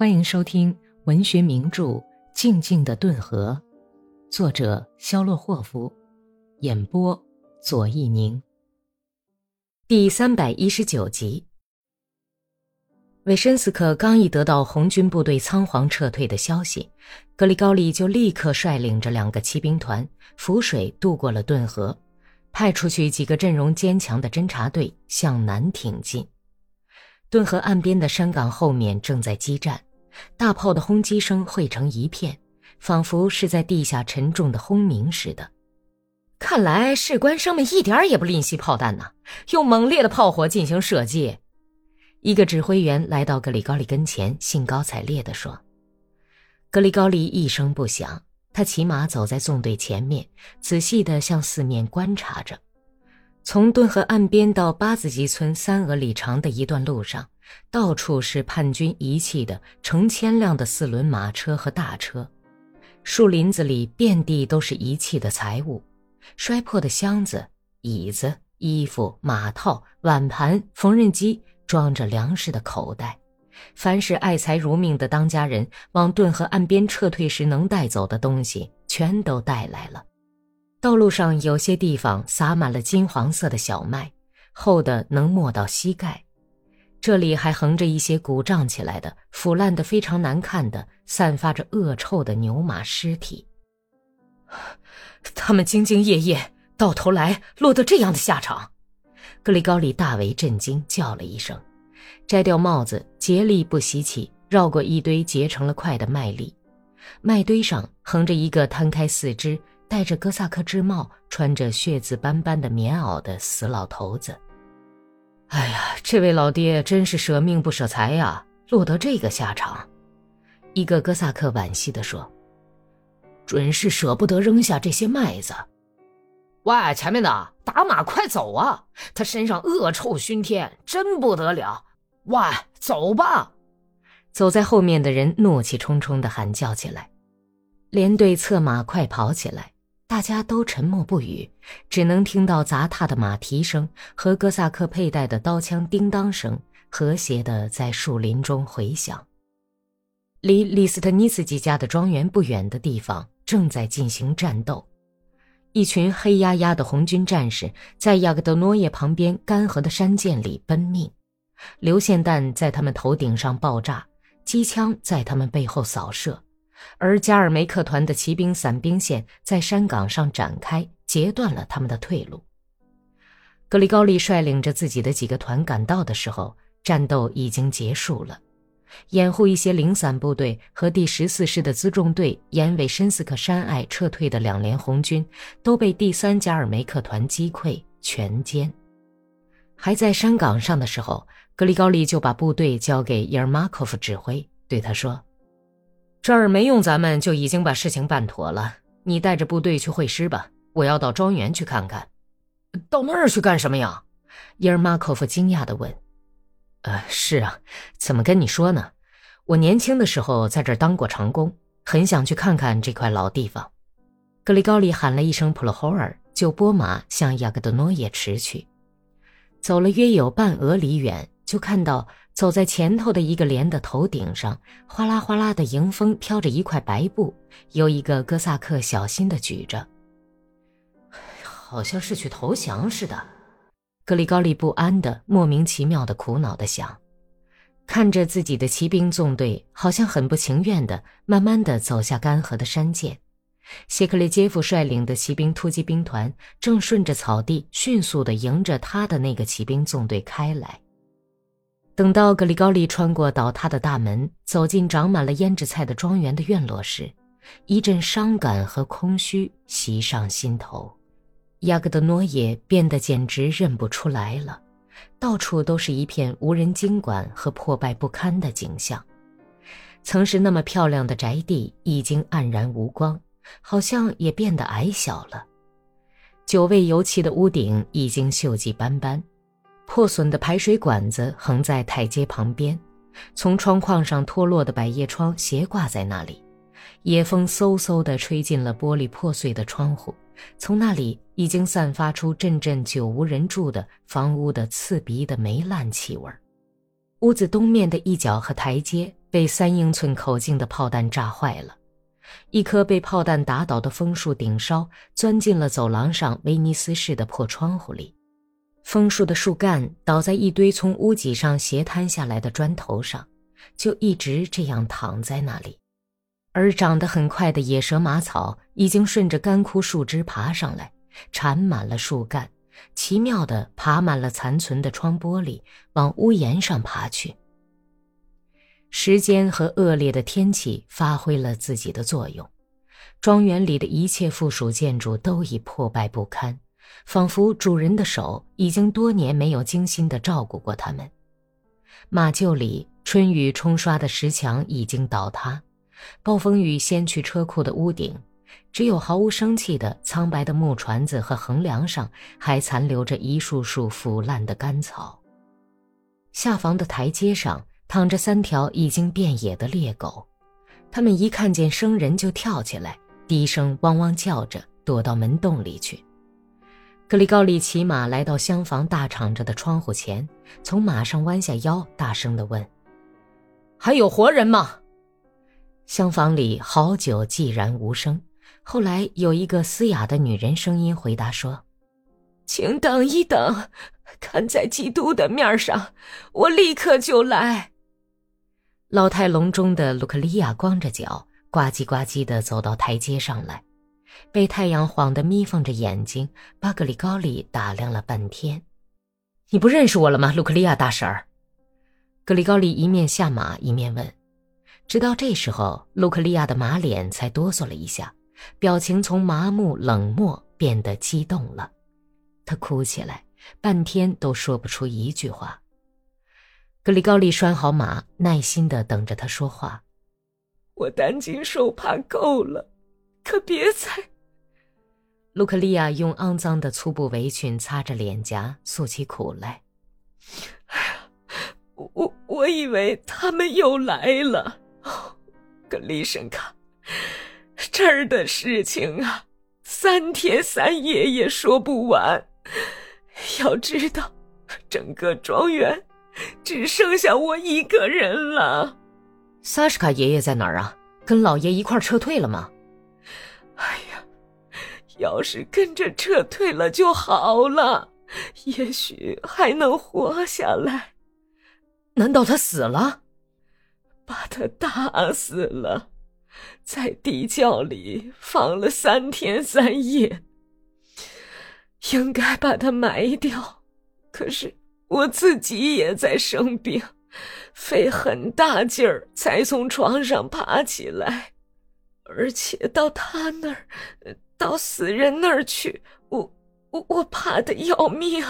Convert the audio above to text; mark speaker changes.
Speaker 1: 欢迎收听文学名著《静静的顿河》，作者肖洛霍夫，演播左一宁。第三百一十九集。维申斯克刚一得到红军部队仓皇撤退的消息，格里高利就立刻率领着两个骑兵团浮水渡过了顿河，派出去几个阵容坚强的侦察队向南挺进。顿河岸边的山岗后面正在激战。大炮的轰击声汇成一片，仿佛是在地下沉重的轰鸣似的。看来士官生们一点也不吝惜炮弹呐，用猛烈的炮火进行射击。一个指挥员来到格里高利跟前，兴高采烈地说：“格里高利一声不响，他骑马走在纵队前面，仔细地向四面观察着。从顿河岸边到八子集村三俄里长的一段路上。”到处是叛军遗弃的成千辆的四轮马车和大车，树林子里遍地都是遗弃的财物，摔破的箱子、椅子、衣服、马套、碗盘、缝纫机，装着粮食的口袋，凡是爱财如命的当家人往顿河岸边撤退时能带走的东西，全都带来了。道路上有些地方撒满了金黄色的小麦，厚的能没到膝盖。这里还横着一些鼓胀起来的、腐烂的非常难看的、散发着恶臭的牛马尸体。他们兢兢业业，到头来落得这样的下场。格里高利大为震惊，叫了一声，摘掉帽子，竭力不吸气，绕过一堆结成了块的麦粒。麦堆上横着一个摊开四肢、戴着哥萨克制帽、穿着血渍斑斑的棉袄的死老头子。哎呀，这位老爹真是舍命不舍财呀，落得这个下场。一个哥萨克惋惜地说：“准是舍不得扔下这些麦子。”
Speaker 2: 喂，前面的打马快走啊！他身上恶臭熏天，真不得了。喂，走吧！
Speaker 1: 走在后面的人怒气冲冲地喊叫起来，连队策马快跑起来。大家都沉默不语，只能听到杂沓的马蹄声和哥萨克佩戴的刀枪叮当声和谐地在树林中回响。离李斯特尼茨基家的庄园不远的地方正在进行战斗，一群黑压压的红军战士在亚格德诺耶旁边干涸的山涧里奔命，流线弹在他们头顶上爆炸，机枪在他们背后扫射。而加尔梅克团的骑兵伞兵线在山岗上展开，截断了他们的退路。格里高利率领着自己的几个团赶到的时候，战斗已经结束了。掩护一些零散部队和第十四师的辎重队沿韦申斯克山隘撤退的两连红军，都被第三加尔梅克团击溃全歼。还在山岗上的时候，格里高利就把部队交给伊尔马科夫指挥，对他说。这儿没用，咱们就已经把事情办妥了。你带着部队去会师吧，我要到庄园去看看。
Speaker 2: 到那儿去干什么呀？
Speaker 1: 伊尔马科夫惊讶地问。呃，是啊，怎么跟你说呢？我年轻的时候在这儿当过长工，很想去看看这块老地方。格里高利喊了一声普罗霍尔，就拨马向雅各德诺耶驰去。走了约有半俄里远，就看到。走在前头的一个连的头顶上，哗啦哗啦的迎风飘着一块白布，由一个哥萨克小心的举着，好像是去投降似的。格里高利不安的、莫名其妙的苦恼的想，看着自己的骑兵纵队，好像很不情愿的，慢慢的走下干涸的山涧。谢克列杰夫率领的骑兵突击兵团正顺着草地，迅速的迎着他的那个骑兵纵队开来。等到格里高利穿过倒塌的大门，走进长满了胭脂菜的庄园的院落时，一阵伤感和空虚袭上心头。亚格德诺耶变得简直认不出来了，到处都是一片无人经管和破败不堪的景象。曾是那么漂亮的宅地已经黯然无光，好像也变得矮小了。久未油漆的屋顶已经锈迹斑斑。破损的排水管子横在台阶旁边，从窗框上脱落的百叶窗斜挂在那里，野风嗖嗖地吹进了玻璃破碎的窗户，从那里已经散发出阵阵久无人住的房屋的刺鼻的霉烂气味。屋子东面的一角和台阶被三英寸口径的炮弹炸坏了。一棵被炮弹打倒的枫树顶梢钻进了走廊上威尼斯式的破窗户里，枫树的树干倒在一堆从屋脊上斜摊下来的砖头上，就一直这样躺在那里。而长得很快的野蛇麻草已经顺着干枯树枝爬上来，缠满了树干，奇妙地爬满了残存的窗玻璃，往屋檐上爬去。时间和恶劣的天气发挥了自己的作用，庄园里的一切附属建筑都已破败不堪，仿佛主人的手已经多年没有精心的照顾过它们。马厩里春雨冲刷的石墙已经倒塌，暴风雨掀去车库的屋顶，只有毫无生气的苍白的木船子和横梁上还残留着一束束腐烂的干草。下房的台阶上。躺着三条已经变野的猎狗，它们一看见生人就跳起来，低声汪汪叫着，躲到门洞里去。格里高利骑马来到厢房大敞着的窗户前，从马上弯下腰，大声地问：“
Speaker 2: 还有活人吗？”
Speaker 1: 厢房里好久寂然无声。后来有一个嘶哑的女人声音回答说：“
Speaker 3: 请等一等，看在基督的面上，我立刻就来。”
Speaker 1: 老态龙钟的卢克利亚光着脚，呱唧呱唧地走到台阶上来，被太阳晃得眯缝着眼睛。巴格里高利打量了半天：“
Speaker 2: 你不认识我了吗，卢克利亚大婶儿？”
Speaker 1: 格里高利一面下马一面问。直到这时候，卢克利亚的马脸才哆嗦了一下，表情从麻木冷漠变得激动了。他哭起来，半天都说不出一句话。格里高利拴好马，耐心的等着他说话。
Speaker 3: 我担惊受怕够了，可别再……
Speaker 1: 卢克利亚用肮脏的粗布围裙擦着脸颊，诉起苦来。
Speaker 3: 哎呀，我我以为他们又来了。格里申卡，这儿的事情啊，三天三夜也说不完。要知道，整个庄园……只剩下我一个人了。
Speaker 2: 萨什卡爷爷在哪儿啊？跟老爷一块撤退了吗？
Speaker 3: 要是跟着撤退了就好了，也许还能活下来。
Speaker 2: 难道他死了？
Speaker 3: 把他打死了，在地窖里放了三天三夜。应该把他埋掉，可是。我自己也在生病，费很大劲儿才从床上爬起来，而且到他那儿，到死人那儿去，我我我怕的要命。